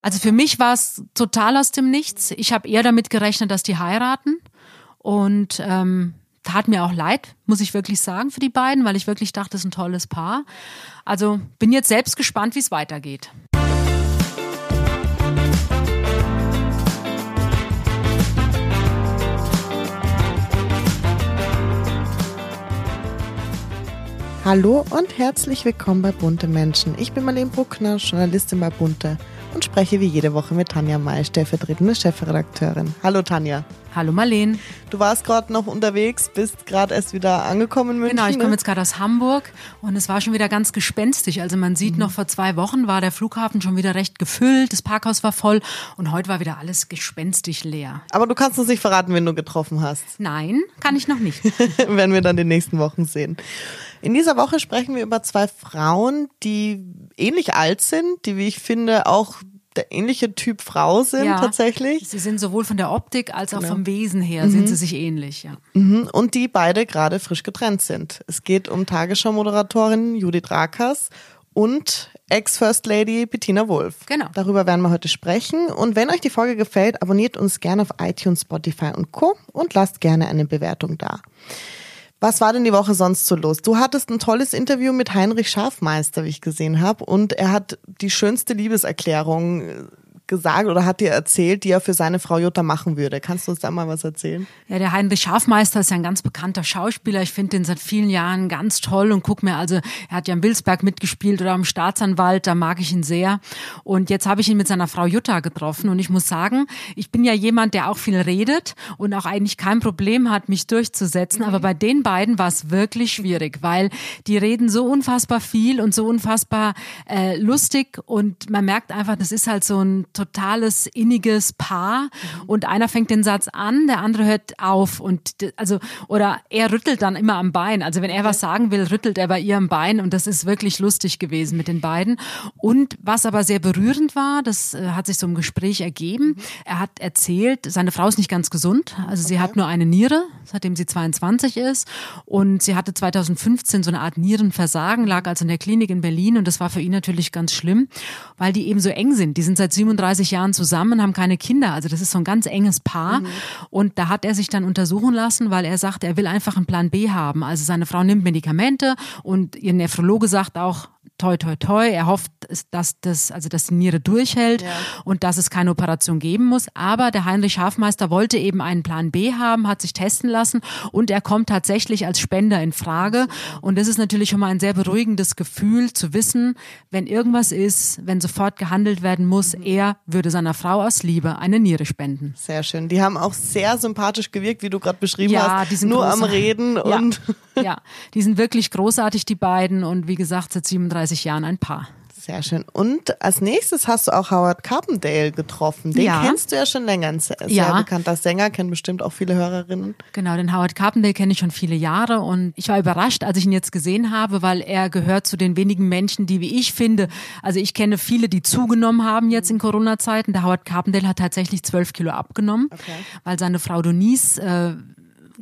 Also für mich war es total aus dem Nichts. Ich habe eher damit gerechnet, dass die heiraten. Und ähm, tat mir auch leid, muss ich wirklich sagen, für die beiden, weil ich wirklich dachte, das ist ein tolles Paar. Also bin jetzt selbst gespannt, wie es weitergeht. Hallo und herzlich willkommen bei Bunte Menschen. Ich bin Marlene Bruckner, Journalistin bei Bunte und spreche wie jede Woche mit Tanja May, stellvertretende Chefredakteurin. Hallo Tanja. Hallo Marlene. Du warst gerade noch unterwegs, bist gerade erst wieder angekommen in München. Genau, ich komme ne? jetzt gerade aus Hamburg und es war schon wieder ganz gespenstig. Also man sieht mhm. noch vor zwei Wochen war der Flughafen schon wieder recht gefüllt, das Parkhaus war voll und heute war wieder alles gespenstig leer. Aber du kannst uns nicht verraten, wen du getroffen hast. Nein, kann ich noch nicht. Werden wir dann die nächsten Wochen sehen. In dieser Woche sprechen wir über zwei Frauen, die ähnlich alt sind, die, wie ich finde, auch der ähnliche Typ Frau sind ja, tatsächlich. Sie sind sowohl von der Optik als auch genau. vom Wesen her mhm. sind sie sich ähnlich, ja. Mhm. Und die beide gerade frisch getrennt sind. Es geht um Tagesschau-Moderatorin Judith Rakers und Ex-First Lady Bettina Wolf. Genau. Darüber werden wir heute sprechen. Und wenn euch die Folge gefällt, abonniert uns gerne auf iTunes, Spotify und Co. und lasst gerne eine Bewertung da. Was war denn die Woche sonst so los? Du hattest ein tolles Interview mit Heinrich Schafmeister, wie ich gesehen habe, und er hat die schönste Liebeserklärung äh, gesagt oder hat dir erzählt, die er für seine Frau Jutta machen würde. Kannst du uns da mal was erzählen? Ja, der Heinrich Schafmeister ist ja ein ganz bekannter Schauspieler. Ich finde den seit vielen Jahren ganz toll und guck mir also, er hat ja im Wilsberg mitgespielt oder am Staatsanwalt, da mag ich ihn sehr. Und jetzt habe ich ihn mit seiner Frau Jutta getroffen und ich muss sagen, ich bin ja jemand, der auch viel redet und auch eigentlich kein Problem hat, mich durchzusetzen. Aber bei den beiden war es wirklich schwierig, weil die reden so unfassbar viel und so unfassbar äh, lustig und man merkt einfach, das ist halt so ein totales inniges Paar und einer fängt den Satz an, der andere hört auf und also oder er rüttelt dann immer am Bein. Also wenn er was sagen will, rüttelt er bei ihr am Bein und das ist wirklich lustig gewesen mit den beiden. Und was aber sehr berührend war, das äh, hat sich so im Gespräch ergeben. Mhm. Er hat erzählt, seine Frau ist nicht ganz gesund, also sie hat nur eine Niere, seitdem sie 22 ist und sie hatte 2015 so eine Art Nierenversagen, lag also in der Klinik in Berlin und das war für ihn natürlich ganz schlimm, weil die eben so eng sind. Die sind seit 37 35 Jahren zusammen, haben keine Kinder. Also das ist so ein ganz enges Paar. Mhm. Und da hat er sich dann untersuchen lassen, weil er sagt, er will einfach einen Plan B haben. Also seine Frau nimmt Medikamente und ihr Nephrologe sagt auch, toi, toi, toi. Er hofft, dass das, also dass die Niere durchhält ja. und dass es keine Operation geben muss. Aber der Heinrich Schafmeister wollte eben einen Plan B haben, hat sich testen lassen und er kommt tatsächlich als Spender in Frage. Und das ist natürlich schon mal ein sehr beruhigendes Gefühl zu wissen, wenn irgendwas ist, wenn sofort gehandelt werden muss, mhm. er würde seiner Frau aus Liebe eine Niere spenden. Sehr schön. Die haben auch sehr sympathisch gewirkt, wie du gerade beschrieben ja, hast. Die sind Nur großartig. am Reden und. Ja, ja, die sind wirklich großartig, die beiden. Und wie gesagt, seit 37 Jahren ein Paar. Sehr schön. Und als nächstes hast du auch Howard Carpendale getroffen. Den ja. kennst du ja schon länger. Ein sehr, ja. bekannter Sänger, kennen bestimmt auch viele Hörerinnen. Genau, den Howard Carpendale kenne ich schon viele Jahre und ich war überrascht, als ich ihn jetzt gesehen habe, weil er gehört zu den wenigen Menschen, die, wie ich finde, also ich kenne viele, die zugenommen haben jetzt in Corona-Zeiten. Der Howard Carpendale hat tatsächlich zwölf Kilo abgenommen, okay. weil seine Frau Denise äh,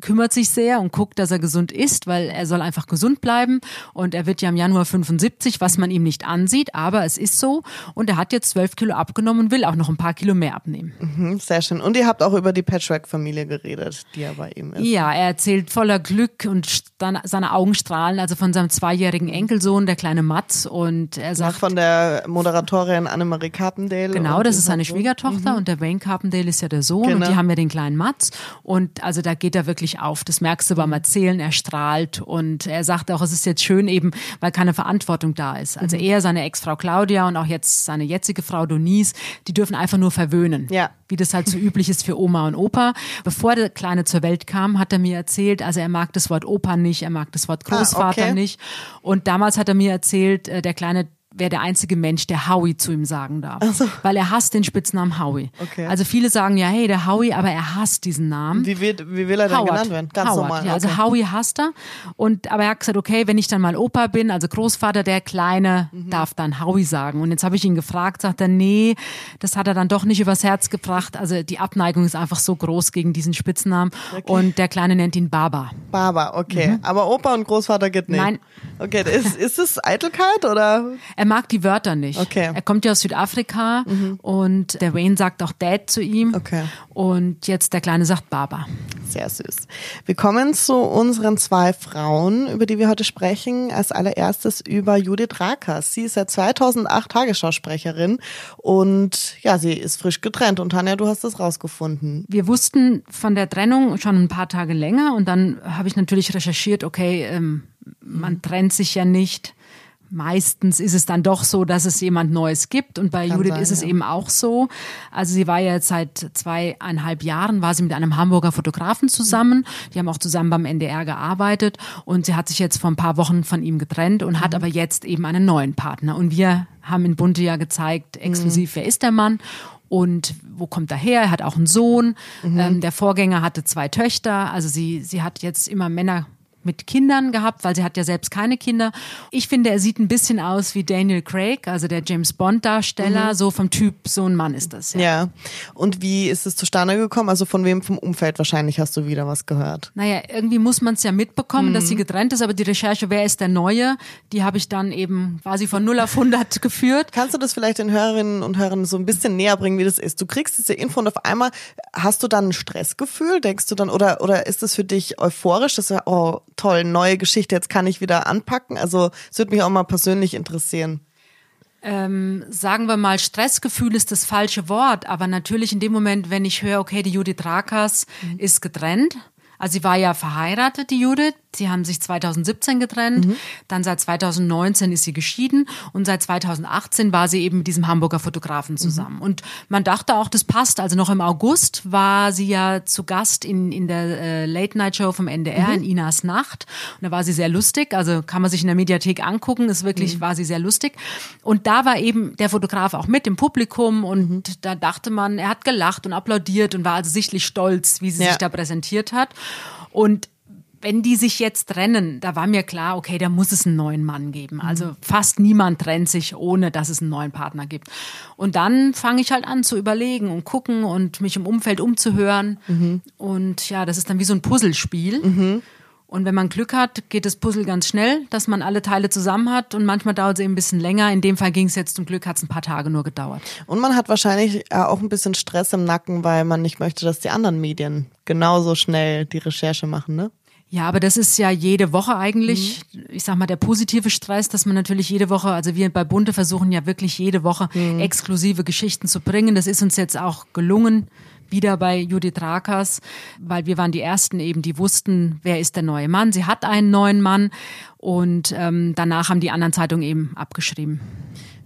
kümmert sich sehr und guckt, dass er gesund ist, weil er soll einfach gesund bleiben. Und er wird ja im Januar 75, was man ihm nicht ansieht, aber es ist so. Und er hat jetzt zwölf Kilo abgenommen und will auch noch ein paar Kilo mehr abnehmen. Mhm, sehr schön. Und ihr habt auch über die Patchwork-Familie geredet, die ja bei ihm ist. Ja, er erzählt voller Glück und seine Augen strahlen, also von seinem zweijährigen Enkelsohn, der kleine Mats. Und er sagt. Ach, von der Moderatorin Annemarie Carpendale. Genau, das ist seine Schwiegertochter mhm. und der Wayne Carpendale ist ja der Sohn genau. und die haben ja den kleinen Mats. Und also da geht er wirklich wirklich auf. Das merkst du beim Erzählen, er strahlt und er sagt auch, es ist jetzt schön eben, weil keine Verantwortung da ist. Also mhm. er, seine Ex-Frau Claudia und auch jetzt seine jetzige Frau Denise, die dürfen einfach nur verwöhnen. Ja. Wie das halt so üblich ist für Oma und Opa. Bevor der Kleine zur Welt kam, hat er mir erzählt, also er mag das Wort Opa nicht, er mag das Wort Großvater ah, okay. nicht. Und damals hat er mir erzählt, äh, der Kleine wäre der einzige Mensch, der Howie zu ihm sagen darf. So. Weil er hasst den Spitznamen Howie. Okay. Also viele sagen ja, hey, der Howie, aber er hasst diesen Namen. Wie, wird, wie will er denn Howard. genannt werden? Ganz Howard, normal. Ja, also okay. Howie hasst er. Und, aber er hat gesagt, okay, wenn ich dann mal Opa bin, also Großvater, der Kleine mhm. darf dann Howie sagen. Und jetzt habe ich ihn gefragt, sagt er, nee, das hat er dann doch nicht übers Herz gebracht. Also die Abneigung ist einfach so groß gegen diesen Spitznamen. Okay. Und der Kleine nennt ihn Baba. Baba, okay. Mhm. Aber Opa und Großvater geht nicht. Nein. Okay, ist, ist es Eitelkeit oder? Er mag die Wörter nicht. Okay. Er kommt ja aus Südafrika mhm. und der Wayne sagt auch Dad zu ihm. Okay. Und jetzt der Kleine sagt Baba. Sehr süß. Wir kommen zu unseren zwei Frauen, über die wir heute sprechen. Als allererstes über Judith Rakers. Sie ist seit 2008 Tagesschausprecherin und ja, sie ist frisch getrennt. Und Tanja, du hast das rausgefunden. Wir wussten von der Trennung schon ein paar Tage länger und dann habe ich natürlich recherchiert, okay, ähm, man trennt sich ja nicht Meistens ist es dann doch so, dass es jemand Neues gibt und bei Kann Judith sein, ist es ja. eben auch so. Also sie war ja jetzt seit zweieinhalb Jahren, war sie mit einem Hamburger Fotografen zusammen. Die haben auch zusammen beim NDR gearbeitet und sie hat sich jetzt vor ein paar Wochen von ihm getrennt und mhm. hat aber jetzt eben einen neuen Partner. Und wir haben in Bunte ja gezeigt, exklusiv, mhm. wer ist der Mann und wo kommt er her? Er hat auch einen Sohn. Mhm. Ähm, der Vorgänger hatte zwei Töchter. Also sie, sie hat jetzt immer Männer mit Kindern gehabt, weil sie hat ja selbst keine Kinder. Ich finde, er sieht ein bisschen aus wie Daniel Craig, also der James Bond Darsteller, mhm. so vom Typ, so ein Mann ist das. Ja. ja. Und wie ist es zustande gekommen? Also von wem vom Umfeld wahrscheinlich hast du wieder was gehört? Naja, irgendwie muss man es ja mitbekommen, mhm. dass sie getrennt ist, aber die Recherche, wer ist der Neue, die habe ich dann eben quasi von 0 auf 100 geführt. Kannst du das vielleicht den Hörerinnen und Hörern so ein bisschen näher bringen, wie das ist? Du kriegst diese Info und auf einmal hast du dann ein Stressgefühl, denkst du dann, oder, oder ist es für dich euphorisch, dass du, oh, toll, neue Geschichte, jetzt kann ich wieder anpacken. Also es würde mich auch mal persönlich interessieren. Ähm, sagen wir mal, Stressgefühl ist das falsche Wort, aber natürlich in dem Moment, wenn ich höre, okay, die Judith Rakas mhm. ist getrennt, also sie war ja verheiratet, die Judith, Sie haben sich 2017 getrennt, mhm. dann seit 2019 ist sie geschieden und seit 2018 war sie eben mit diesem Hamburger Fotografen zusammen. Mhm. Und man dachte auch, das passt. Also noch im August war sie ja zu Gast in, in der äh, Late-Night-Show vom NDR mhm. in Inas Nacht. Und da war sie sehr lustig. Also kann man sich in der Mediathek angucken. Ist wirklich, mhm. war sie sehr lustig. Und da war eben der Fotograf auch mit im Publikum und mhm. da dachte man, er hat gelacht und applaudiert und war also sichtlich stolz, wie sie ja. sich da präsentiert hat. Und wenn die sich jetzt trennen, da war mir klar, okay, da muss es einen neuen Mann geben. Also mhm. fast niemand trennt sich, ohne dass es einen neuen Partner gibt. Und dann fange ich halt an zu überlegen und gucken und mich im Umfeld umzuhören. Mhm. Und ja, das ist dann wie so ein Puzzlespiel. Mhm. Und wenn man Glück hat, geht das Puzzle ganz schnell, dass man alle Teile zusammen hat und manchmal dauert es eben ein bisschen länger. In dem Fall ging es jetzt zum Glück, hat es ein paar Tage nur gedauert. Und man hat wahrscheinlich äh, auch ein bisschen Stress im Nacken, weil man nicht möchte, dass die anderen Medien genauso schnell die Recherche machen, ne? Ja, aber das ist ja jede Woche eigentlich, mhm. ich sag mal, der positive Stress, dass man natürlich jede Woche, also wir bei Bunte versuchen ja wirklich jede Woche mhm. exklusive Geschichten zu bringen. Das ist uns jetzt auch gelungen, wieder bei Judith Rakers, weil wir waren die Ersten eben, die wussten, wer ist der neue Mann. Sie hat einen neuen Mann und ähm, danach haben die anderen Zeitungen eben abgeschrieben.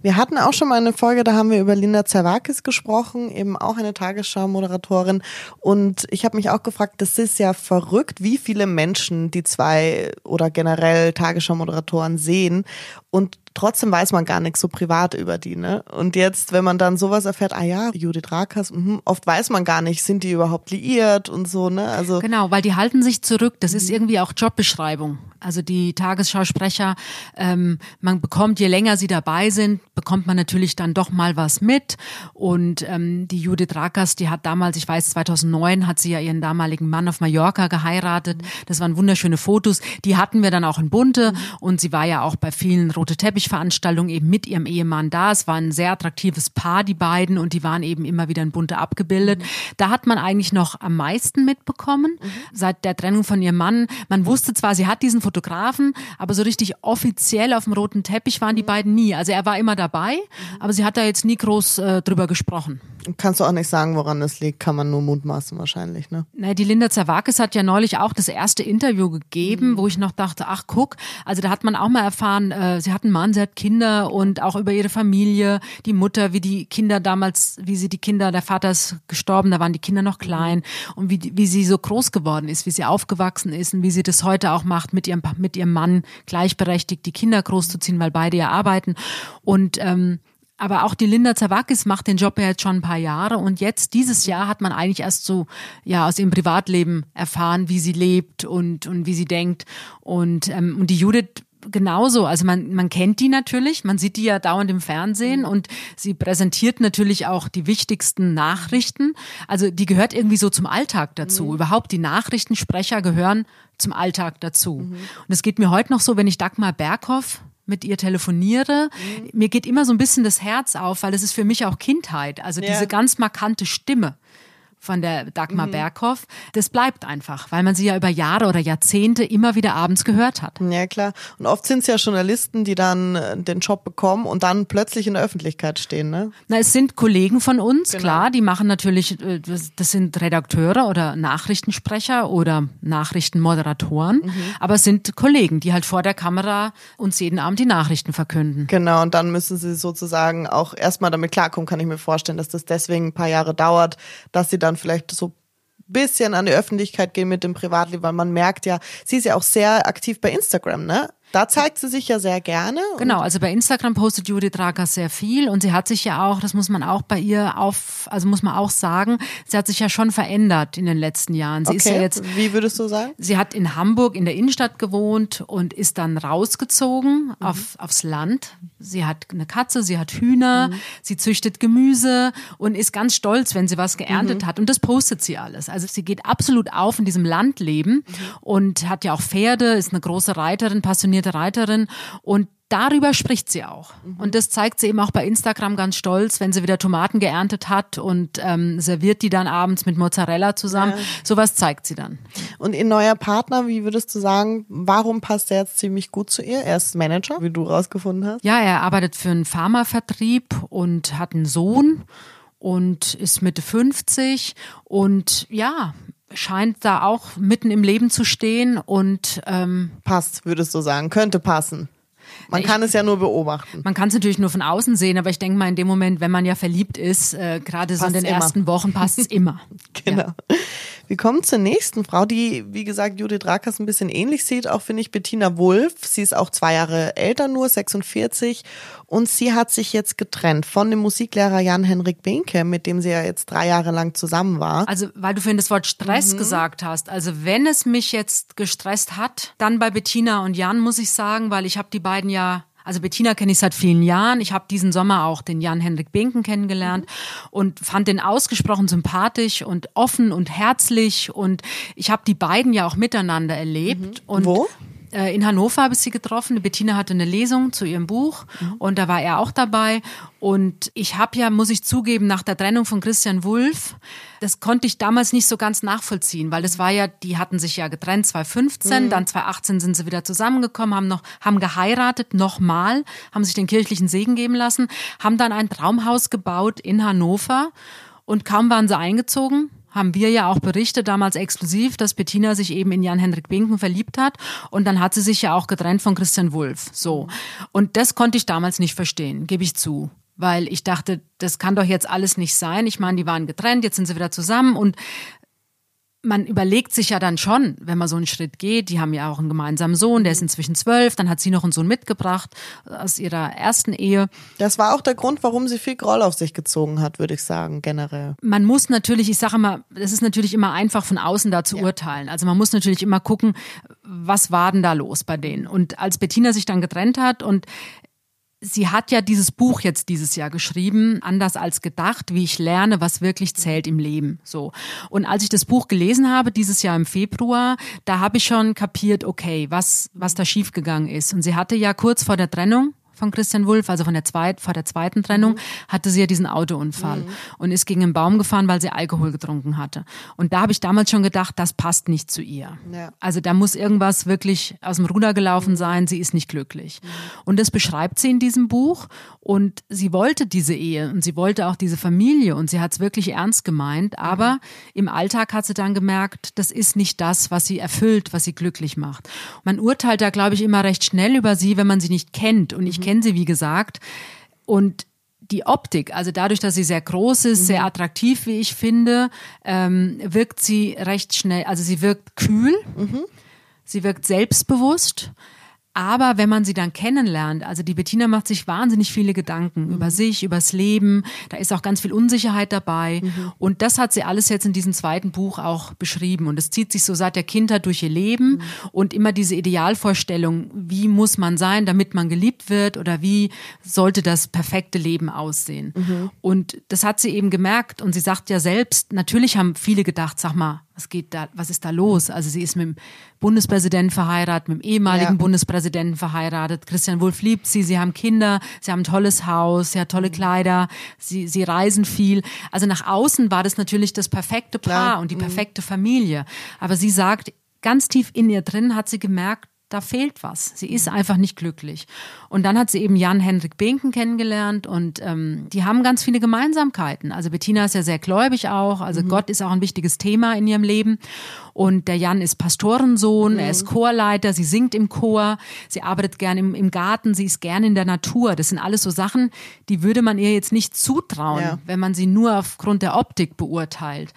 Wir hatten auch schon mal eine Folge, da haben wir über Linda Zerwakis gesprochen, eben auch eine Tagesschau-Moderatorin. Und ich habe mich auch gefragt, das ist ja verrückt, wie viele Menschen die zwei oder generell Tagesschau-Moderatoren sehen. Und trotzdem weiß man gar nichts so privat über die, ne? Und jetzt, wenn man dann sowas erfährt, ah ja, Judith Rakas, mh, oft weiß man gar nicht, sind die überhaupt liiert und so, ne? Also genau, weil die halten sich zurück. Das ist mhm. irgendwie auch Jobbeschreibung. Also die Tagesschausprecher, ähm, man bekommt, je länger sie dabei sind, bekommt man natürlich dann doch mal was mit. Und ähm, die Judith Rakas, die hat damals, ich weiß, 2009 hat sie ja ihren damaligen Mann auf Mallorca geheiratet. Das waren wunderschöne Fotos. Die hatten wir dann auch in Bunte. Mhm. Und sie war ja auch bei vielen Rote Teppichveranstaltungen eben mit ihrem Ehemann da. Es war ein sehr attraktives Paar, die beiden. Und die waren eben immer wieder in Bunte abgebildet. Mhm. Da hat man eigentlich noch am meisten mitbekommen. Mhm. Seit der Trennung von ihrem Mann. Man wusste zwar, sie hat diesen Fotografen, aber so richtig offiziell auf dem roten Teppich waren die beiden nie. Also er war immer dabei, aber sie hat da jetzt nie groß äh, drüber gesprochen. Kannst du auch nicht sagen, woran das liegt, kann man nur mutmaßen wahrscheinlich, ne? Na, die Linda Zerwakis hat ja neulich auch das erste Interview gegeben, mhm. wo ich noch dachte, ach guck, also da hat man auch mal erfahren, äh, sie hat einen Mann, sie hat Kinder und auch über ihre Familie, die Mutter, wie die Kinder damals, wie sie die Kinder, der Vater ist gestorben, da waren die Kinder noch klein und wie, wie sie so groß geworden ist, wie sie aufgewachsen ist und wie sie das heute auch macht mit ihrem mit ihrem Mann gleichberechtigt die Kinder großzuziehen, weil beide ja arbeiten. Und ähm, aber auch die Linda Zawakis macht den Job ja jetzt schon ein paar Jahre und jetzt dieses Jahr hat man eigentlich erst so ja aus ihrem Privatleben erfahren, wie sie lebt und und wie sie denkt und ähm, und die Judith genauso. Also man, man kennt die natürlich, man sieht die ja dauernd im Fernsehen und sie präsentiert natürlich auch die wichtigsten Nachrichten. Also die gehört irgendwie so zum Alltag dazu. Mhm. Überhaupt die Nachrichtensprecher gehören zum Alltag dazu. Mhm. Und es geht mir heute noch so, wenn ich Dagmar Berghoff mit ihr telefoniere, mhm. mir geht immer so ein bisschen das Herz auf, weil es ist für mich auch Kindheit. Also ja. diese ganz markante Stimme von der Dagmar mhm. Berghoff, das bleibt einfach, weil man sie ja über Jahre oder Jahrzehnte immer wieder abends gehört hat. Ja, klar. Und oft sind es ja Journalisten, die dann äh, den Job bekommen und dann plötzlich in der Öffentlichkeit stehen, ne? Na, es sind Kollegen von uns, genau. klar, die machen natürlich, äh, das sind Redakteure oder Nachrichtensprecher oder Nachrichtenmoderatoren, mhm. aber es sind Kollegen, die halt vor der Kamera uns jeden Abend die Nachrichten verkünden. Genau, und dann müssen sie sozusagen auch erstmal damit klarkommen, kann ich mir vorstellen, dass das deswegen ein paar Jahre dauert, dass sie dann dann vielleicht so bisschen an die Öffentlichkeit gehen mit dem Privatleben, weil man merkt ja, sie ist ja auch sehr aktiv bei Instagram, ne? Da zeigt sie sich ja sehr gerne. Genau, also bei Instagram postet Judith Rager sehr viel und sie hat sich ja auch, das muss man auch bei ihr auf, also muss man auch sagen, sie hat sich ja schon verändert in den letzten Jahren. Sie okay. ist ja jetzt. Wie würdest du sagen? Sie hat in Hamburg in der Innenstadt gewohnt und ist dann rausgezogen mhm. auf, aufs Land. Sie hat eine Katze, sie hat Hühner, mhm. sie züchtet Gemüse und ist ganz stolz, wenn sie was geerntet mhm. hat. Und das postet sie alles. Also sie geht absolut auf in diesem Landleben mhm. und hat ja auch Pferde, ist eine große Reiterin, passioniert passionierte Reiterin und darüber spricht sie auch. Mhm. Und das zeigt sie eben auch bei Instagram ganz stolz, wenn sie wieder Tomaten geerntet hat und ähm, serviert die dann abends mit Mozzarella zusammen. Ja. Sowas zeigt sie dann. Und ihr neuer Partner, wie würdest du sagen, warum passt er jetzt ziemlich gut zu ihr? Er ist Manager, wie du rausgefunden hast. Ja, er arbeitet für einen Pharmavertrieb und hat einen Sohn und ist Mitte 50 und ja, scheint da auch mitten im Leben zu stehen und ähm, passt, würdest du sagen, könnte passen. Man ich, kann es ja nur beobachten. Man kann es natürlich nur von außen sehen, aber ich denke mal, in dem Moment, wenn man ja verliebt ist, äh, gerade so in den immer. ersten Wochen passt es immer. genau. Ja. Wir kommen zur nächsten Frau, die, wie gesagt, Judith Rakers ein bisschen ähnlich sieht, auch finde ich Bettina Wulff. Sie ist auch zwei Jahre älter nur, 46. Und sie hat sich jetzt getrennt von dem Musiklehrer Jan-Henrik Binke, mit dem sie ja jetzt drei Jahre lang zusammen war. Also, weil du vorhin das Wort Stress mhm. gesagt hast. Also, wenn es mich jetzt gestresst hat, dann bei Bettina und Jan, muss ich sagen, weil ich habe die beiden ja also Bettina kenne ich seit vielen Jahren. Ich habe diesen Sommer auch den Jan-Henrik Binken kennengelernt und fand den ausgesprochen sympathisch und offen und herzlich. Und ich habe die beiden ja auch miteinander erlebt. Mhm. Und Wo? Äh, in Hannover habe ich sie getroffen. Bettina hatte eine Lesung zu ihrem Buch mhm. und da war er auch dabei. Und ich habe ja, muss ich zugeben, nach der Trennung von Christian Wulff, das konnte ich damals nicht so ganz nachvollziehen, weil das war ja, die hatten sich ja getrennt 2015, mhm. dann 2018 sind sie wieder zusammengekommen, haben noch, haben geheiratet, nochmal, haben sich den kirchlichen Segen geben lassen, haben dann ein Traumhaus gebaut in Hannover und kaum waren sie eingezogen, haben wir ja auch berichtet, damals exklusiv, dass Bettina sich eben in Jan-Hendrik Binken verliebt hat. Und dann hat sie sich ja auch getrennt von Christian Wulff. So. Und das konnte ich damals nicht verstehen, gebe ich zu. Weil ich dachte, das kann doch jetzt alles nicht sein. Ich meine, die waren getrennt, jetzt sind sie wieder zusammen. Und man überlegt sich ja dann schon, wenn man so einen Schritt geht, die haben ja auch einen gemeinsamen Sohn, der ist inzwischen zwölf, dann hat sie noch einen Sohn mitgebracht aus ihrer ersten Ehe. Das war auch der Grund, warum sie viel Groll auf sich gezogen hat, würde ich sagen, generell. Man muss natürlich, ich sage immer, es ist natürlich immer einfach von außen da zu ja. urteilen. Also man muss natürlich immer gucken, was war denn da los bei denen? Und als Bettina sich dann getrennt hat und Sie hat ja dieses Buch jetzt dieses Jahr geschrieben, anders als gedacht, wie ich lerne, was wirklich zählt im Leben. So. Und als ich das Buch gelesen habe, dieses Jahr im Februar, da habe ich schon kapiert, okay, was, was da schiefgegangen ist. Und sie hatte ja kurz vor der Trennung, von Christian Wulff, also von der zweit, vor der zweiten Trennung, mhm. hatte sie ja diesen Autounfall mhm. und ist gegen einen Baum gefahren, weil sie Alkohol getrunken hatte. Und da habe ich damals schon gedacht, das passt nicht zu ihr. Ja. Also da muss irgendwas wirklich aus dem Ruder gelaufen mhm. sein, sie ist nicht glücklich. Mhm. Und das beschreibt sie in diesem Buch und sie wollte diese Ehe und sie wollte auch diese Familie und sie hat es wirklich ernst gemeint, aber mhm. im Alltag hat sie dann gemerkt, das ist nicht das, was sie erfüllt, was sie glücklich macht. Man urteilt da, glaube ich, immer recht schnell über sie, wenn man sie nicht kennt. Und ich kenne kenne sie, wie gesagt. Und die Optik, also dadurch, dass sie sehr groß ist, mhm. sehr attraktiv, wie ich finde, ähm, wirkt sie recht schnell, also sie wirkt kühl, mhm. sie wirkt selbstbewusst. Aber wenn man sie dann kennenlernt, also die Bettina macht sich wahnsinnig viele Gedanken mhm. über sich, übers Leben, da ist auch ganz viel Unsicherheit dabei. Mhm. Und das hat sie alles jetzt in diesem zweiten Buch auch beschrieben. Und es zieht sich so seit der Kindheit durch ihr Leben mhm. und immer diese Idealvorstellung, wie muss man sein, damit man geliebt wird oder wie sollte das perfekte Leben aussehen. Mhm. Und das hat sie eben gemerkt und sie sagt ja selbst, natürlich haben viele gedacht, sag mal, was geht da, was ist da los? Also sie ist mit dem Bundespräsidenten verheiratet, mit dem ehemaligen ja. Bundespräsidenten verheiratet. Christian Wulff liebt sie, sie haben Kinder, sie haben ein tolles Haus, sie hat tolle Kleider, sie, sie reisen viel. Also nach außen war das natürlich das perfekte Paar Klar. und die mhm. perfekte Familie. Aber sie sagt, ganz tief in ihr drin hat sie gemerkt, da fehlt was. Sie ist einfach nicht glücklich. Und dann hat sie eben Jan-Hendrik Behnken kennengelernt und ähm, die haben ganz viele Gemeinsamkeiten. Also Bettina ist ja sehr gläubig auch, also mhm. Gott ist auch ein wichtiges Thema in ihrem Leben. Und der Jan ist Pastorensohn, mhm. er ist Chorleiter, sie singt im Chor, sie arbeitet gern im, im Garten, sie ist gern in der Natur. Das sind alles so Sachen, die würde man ihr jetzt nicht zutrauen, ja. wenn man sie nur aufgrund der Optik beurteilt.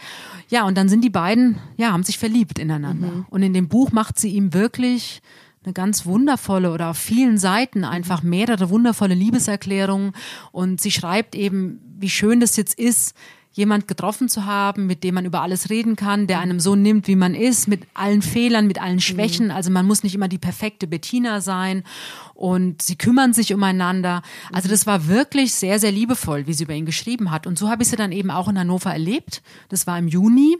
Ja, und dann sind die beiden, ja, haben sich verliebt ineinander. Mhm. Und in dem Buch macht sie ihm wirklich eine ganz wundervolle oder auf vielen Seiten einfach mehrere wundervolle Liebeserklärungen. Und sie schreibt eben, wie schön das jetzt ist, jemand getroffen zu haben, mit dem man über alles reden kann, der einem so nimmt, wie man ist, mit allen Fehlern, mit allen Schwächen. Also man muss nicht immer die perfekte Bettina sein und sie kümmern sich umeinander. Also das war wirklich sehr, sehr liebevoll, wie sie über ihn geschrieben hat. Und so habe ich sie dann eben auch in Hannover erlebt. Das war im Juni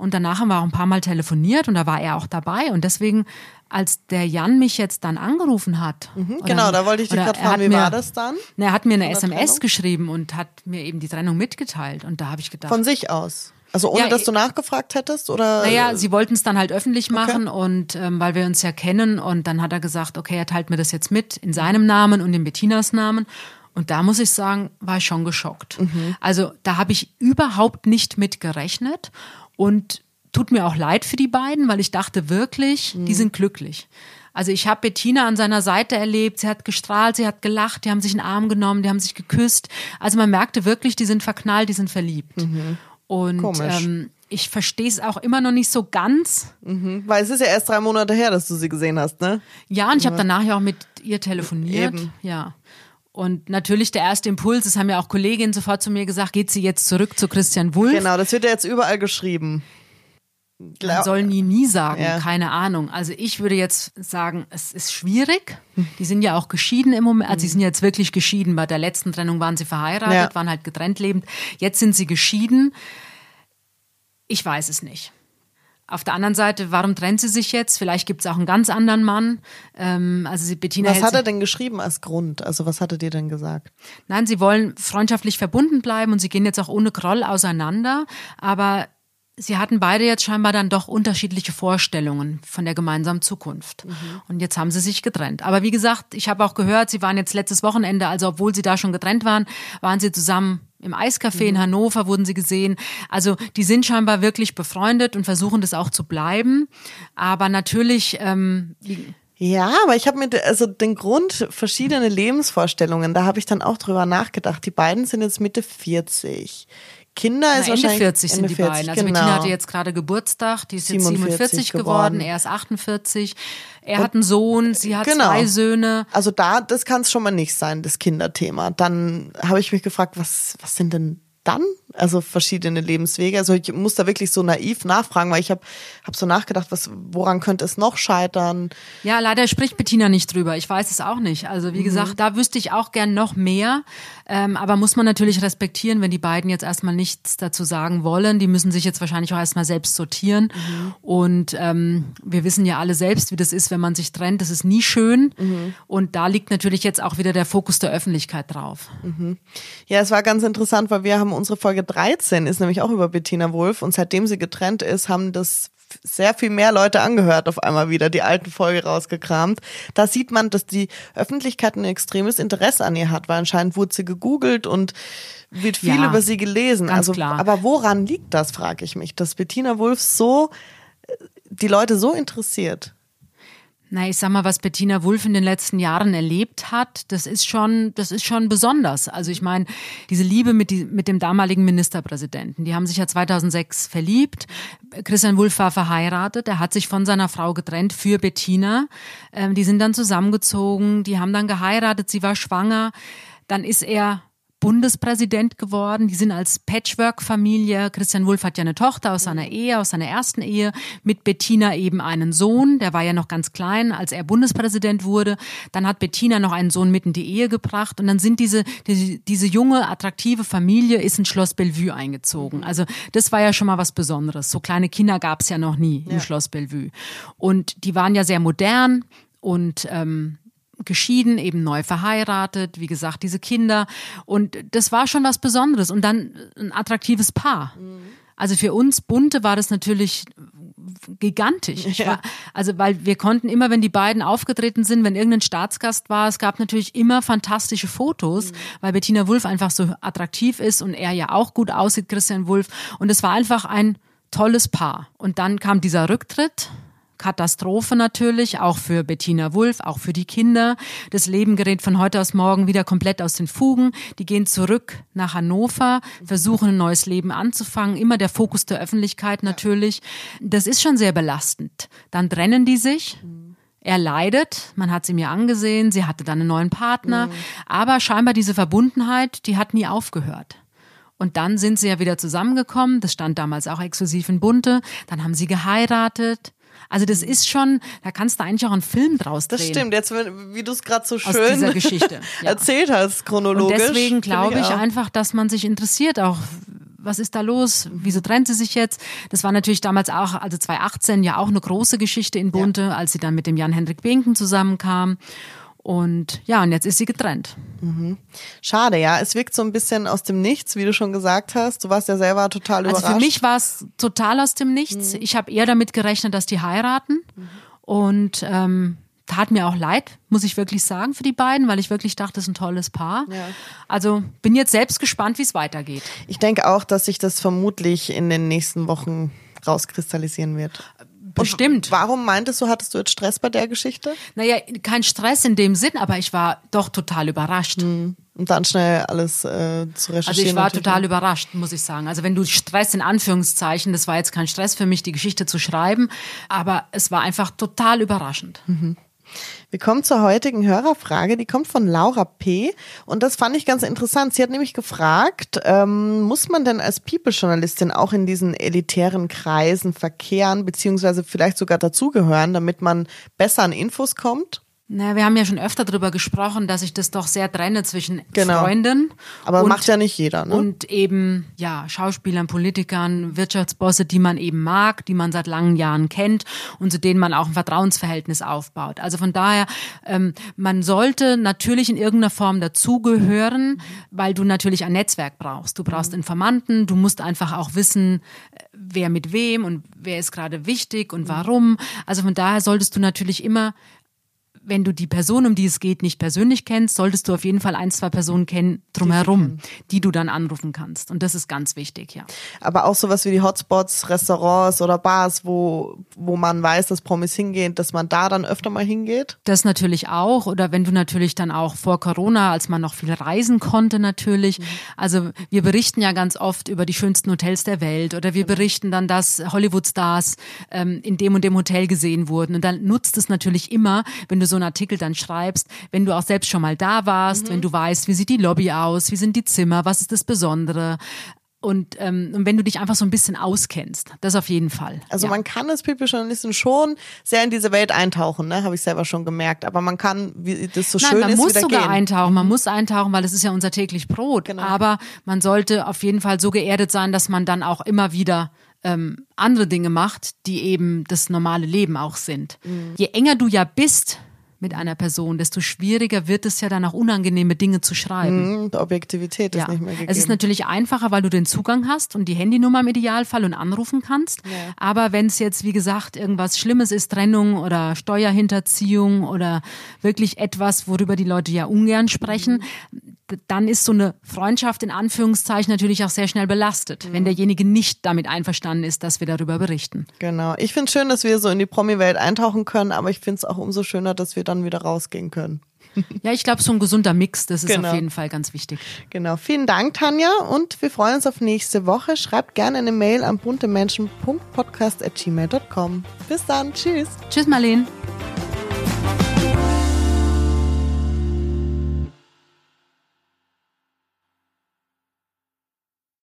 und danach haben wir auch ein paar Mal telefoniert und da war er auch dabei und deswegen als der Jan mich jetzt dann angerufen hat. Mhm, oder, genau, da wollte ich dich gerade fragen, wie mir, war das dann? Na, er hat mir eine SMS Trennung? geschrieben und hat mir eben die Trennung mitgeteilt. Und da habe ich gedacht. Von sich aus? Also ohne, ja, dass du nachgefragt hättest? Oder? Naja, sie wollten es dann halt öffentlich machen okay. und ähm, weil wir uns ja kennen und dann hat er gesagt, okay, er teilt mir das jetzt mit in seinem Namen und in Bettinas Namen. Und da muss ich sagen, war ich schon geschockt. Mhm. Also da habe ich überhaupt nicht mit gerechnet und tut mir auch leid für die beiden, weil ich dachte wirklich, mhm. die sind glücklich. Also ich habe Bettina an seiner Seite erlebt, sie hat gestrahlt, sie hat gelacht, die haben sich einen Arm genommen, die haben sich geküsst. Also man merkte wirklich, die sind verknallt, die sind verliebt. Mhm. Und ähm, ich verstehe es auch immer noch nicht so ganz. Mhm. Weil es ist ja erst drei Monate her, dass du sie gesehen hast, ne? Ja, und ich habe danach ja auch mit ihr telefoniert. Eben. Ja. Und natürlich der erste Impuls, das haben ja auch Kolleginnen sofort zu mir gesagt, geht sie jetzt zurück zu Christian Wulff? Genau, das wird ja jetzt überall geschrieben. Man soll nie, nie sagen, ja. keine Ahnung. Also ich würde jetzt sagen, es ist schwierig. Die sind ja auch geschieden im Moment. Also sie sind jetzt wirklich geschieden. Bei der letzten Trennung waren sie verheiratet, ja. waren halt getrennt lebend. Jetzt sind sie geschieden. Ich weiß es nicht. Auf der anderen Seite, warum trennt sie sich jetzt? Vielleicht gibt es auch einen ganz anderen Mann. Ähm, also sie, Bettina was hat er denn geschrieben als Grund? Also was hat er dir denn gesagt? Nein, sie wollen freundschaftlich verbunden bleiben und sie gehen jetzt auch ohne Groll auseinander. Aber Sie hatten beide jetzt scheinbar dann doch unterschiedliche Vorstellungen von der gemeinsamen Zukunft. Mhm. Und jetzt haben sie sich getrennt. Aber wie gesagt, ich habe auch gehört, sie waren jetzt letztes Wochenende, also obwohl sie da schon getrennt waren, waren sie zusammen im Eiscafé mhm. in Hannover, wurden sie gesehen. Also die sind scheinbar wirklich befreundet und versuchen das auch zu bleiben. Aber natürlich. Ähm, ja, aber ich habe mir also den Grund verschiedene Lebensvorstellungen, da habe ich dann auch drüber nachgedacht. Die beiden sind jetzt Mitte 40. Kinder Na, ist Ende wahrscheinlich 40 sind Ende die 40, beiden. Also genau. Bettina hatte jetzt gerade Geburtstag, die ist jetzt 47 geworden. geworden, er ist 48. Er Und, hat einen Sohn, sie hat genau. zwei Söhne. Also da, das kann es schon mal nicht sein, das Kinderthema. Dann habe ich mich gefragt, was, was sind denn dann? Also verschiedene Lebenswege. Also ich muss da wirklich so naiv nachfragen, weil ich habe hab so nachgedacht, was, woran könnte es noch scheitern? Ja, leider spricht Bettina nicht drüber. Ich weiß es auch nicht. Also wie mhm. gesagt, da wüsste ich auch gern noch mehr. Ähm, aber muss man natürlich respektieren, wenn die beiden jetzt erstmal nichts dazu sagen wollen. Die müssen sich jetzt wahrscheinlich auch erstmal selbst sortieren. Mhm. Und ähm, wir wissen ja alle selbst, wie das ist, wenn man sich trennt. Das ist nie schön. Mhm. Und da liegt natürlich jetzt auch wieder der Fokus der Öffentlichkeit drauf. Mhm. Ja, es war ganz interessant, weil wir haben unsere Folge 13 ist nämlich auch über Bettina Wolf und seitdem sie getrennt ist, haben das sehr viel mehr Leute angehört auf einmal wieder, die alten Folge rausgekramt. Da sieht man, dass die Öffentlichkeit ein extremes Interesse an ihr hat, weil anscheinend wurde sie gegoogelt und wird viel ja, über sie gelesen. also, klar. aber woran liegt das, frage ich mich, dass Bettina Wolf so äh, die Leute so interessiert? Na, ich sag mal, was Bettina Wulff in den letzten Jahren erlebt hat, das ist schon, das ist schon besonders. Also ich meine, diese Liebe mit, die, mit dem damaligen Ministerpräsidenten, die haben sich ja 2006 verliebt. Christian Wulff war verheiratet, er hat sich von seiner Frau getrennt für Bettina. Ähm, die sind dann zusammengezogen, die haben dann geheiratet, sie war schwanger. Dann ist er Bundespräsident geworden. Die sind als Patchwork-Familie. Christian Wulff hat ja eine Tochter aus seiner Ehe, aus seiner ersten Ehe, mit Bettina eben einen Sohn. Der war ja noch ganz klein, als er Bundespräsident wurde. Dann hat Bettina noch einen Sohn mit in die Ehe gebracht. Und dann sind diese, diese, diese junge, attraktive Familie ist in Schloss Bellevue eingezogen. Also das war ja schon mal was Besonderes. So kleine Kinder gab es ja noch nie im ja. Schloss Bellevue. Und die waren ja sehr modern und ähm, geschieden, eben neu verheiratet, wie gesagt, diese Kinder. Und das war schon was Besonderes. Und dann ein attraktives Paar. Mhm. Also für uns Bunte war das natürlich gigantisch. War, also weil wir konnten immer, wenn die beiden aufgetreten sind, wenn irgendein Staatsgast war, es gab natürlich immer fantastische Fotos, mhm. weil Bettina Wulff einfach so attraktiv ist und er ja auch gut aussieht, Christian Wulff. Und es war einfach ein tolles Paar. Und dann kam dieser Rücktritt Katastrophe natürlich, auch für Bettina Wulff, auch für die Kinder. Das Leben gerät von heute aus morgen wieder komplett aus den Fugen. Die gehen zurück nach Hannover, versuchen ein neues Leben anzufangen. Immer der Fokus der Öffentlichkeit natürlich. Das ist schon sehr belastend. Dann trennen die sich. Er leidet, man hat sie mir angesehen, sie hatte dann einen neuen Partner, mhm. aber scheinbar diese Verbundenheit, die hat nie aufgehört. Und dann sind sie ja wieder zusammengekommen, das stand damals auch exklusiv in Bunte, dann haben sie geheiratet, also das ist schon, da kannst du eigentlich auch einen Film draus drehen. Das stimmt, jetzt wie du es gerade so schön ja. erzählt hast, chronologisch. Und deswegen glaube ich, ich einfach, dass man sich interessiert, auch was ist da los? Wieso trennt sie sich jetzt? Das war natürlich damals auch, also 2018 ja auch eine große Geschichte in Bunte, ja. als sie dann mit dem Jan-Hendrik Binken zusammenkam. Und ja, und jetzt ist sie getrennt. Mhm. Schade, ja. Es wirkt so ein bisschen aus dem Nichts, wie du schon gesagt hast. Du warst ja selber total überrascht. Also für mich war es total aus dem Nichts. Mhm. Ich habe eher damit gerechnet, dass die heiraten. Mhm. Und ähm, tat mir auch leid, muss ich wirklich sagen, für die beiden, weil ich wirklich dachte, das ist ein tolles Paar. Ja. Also bin jetzt selbst gespannt, wie es weitergeht. Ich denke auch, dass sich das vermutlich in den nächsten Wochen rauskristallisieren wird. Bestimmt. Und warum meintest du, hattest du jetzt Stress bei der Geschichte? Naja, kein Stress in dem Sinn, aber ich war doch total überrascht. Mhm. Und dann schnell alles äh, zu recherchieren. Also ich war total überrascht, muss ich sagen. Also wenn du Stress in Anführungszeichen, das war jetzt kein Stress für mich, die Geschichte zu schreiben, aber es war einfach total überraschend. Mhm. Wir kommen zur heutigen Hörerfrage, die kommt von Laura P. Und das fand ich ganz interessant. Sie hat nämlich gefragt, ähm, muss man denn als People-Journalistin auch in diesen elitären Kreisen verkehren, beziehungsweise vielleicht sogar dazugehören, damit man besser an Infos kommt? Na, wir haben ja schon öfter darüber gesprochen, dass ich das doch sehr trenne zwischen genau. Freunden. Aber und, macht ja nicht jeder, ne? Und eben, ja, Schauspielern, Politikern, Wirtschaftsbosse, die man eben mag, die man seit langen Jahren kennt und zu denen man auch ein Vertrauensverhältnis aufbaut. Also von daher, ähm, man sollte natürlich in irgendeiner Form dazugehören, weil du natürlich ein Netzwerk brauchst. Du brauchst Informanten, du musst einfach auch wissen, äh, wer mit wem und wer ist gerade wichtig und warum. Also von daher solltest du natürlich immer wenn du die Person, um die es geht, nicht persönlich kennst, solltest du auf jeden Fall ein, zwei Personen kennen drumherum, die du dann anrufen kannst. Und das ist ganz wichtig, ja. Aber auch sowas wie die Hotspots, Restaurants oder Bars, wo, wo man weiß, dass Promis hingehen, dass man da dann öfter mal hingeht? Das natürlich auch. Oder wenn du natürlich dann auch vor Corona, als man noch viel reisen konnte, natürlich. Mhm. Also wir berichten ja ganz oft über die schönsten Hotels der Welt oder wir genau. berichten dann, dass Hollywood-Stars ähm, in dem und dem Hotel gesehen wurden. Und dann nutzt es natürlich immer, wenn du so einen Artikel dann schreibst, wenn du auch selbst schon mal da warst, mhm. wenn du weißt, wie sieht die Lobby aus, wie sind die Zimmer, was ist das Besondere. Und, ähm, und wenn du dich einfach so ein bisschen auskennst, das auf jeden Fall. Also ja. man kann als People-Journalistin schon sehr in diese Welt eintauchen, ne? habe ich selber schon gemerkt. Aber man kann, wie das so Nein, schön man ist, muss sogar gehen. eintauchen. Man muss eintauchen, weil es ist ja unser täglich Brot. Genau. Aber man sollte auf jeden Fall so geerdet sein, dass man dann auch immer wieder ähm, andere Dinge macht, die eben das normale Leben auch sind. Mhm. Je enger du ja bist mit einer Person, desto schwieriger wird es ja dann auch unangenehme Dinge zu schreiben. Mhm, Objektivität ist nicht mehr gegeben. Es ist natürlich einfacher, weil du den Zugang hast und die Handynummer im Idealfall und anrufen kannst. Ja. Aber wenn es jetzt, wie gesagt, irgendwas Schlimmes ist, Trennung oder Steuerhinterziehung oder wirklich etwas, worüber die Leute ja ungern sprechen, mhm dann ist so eine Freundschaft in Anführungszeichen natürlich auch sehr schnell belastet, mhm. wenn derjenige nicht damit einverstanden ist, dass wir darüber berichten. Genau. Ich finde es schön, dass wir so in die Promi-Welt eintauchen können, aber ich finde es auch umso schöner, dass wir dann wieder rausgehen können. Ja, ich glaube, so ein gesunder Mix, das ist genau. auf jeden Fall ganz wichtig. Genau. Vielen Dank, Tanja, und wir freuen uns auf nächste Woche. Schreibt gerne eine Mail an buntemenschen.podcast.gmail.com. Bis dann. Tschüss. Tschüss, Marlene.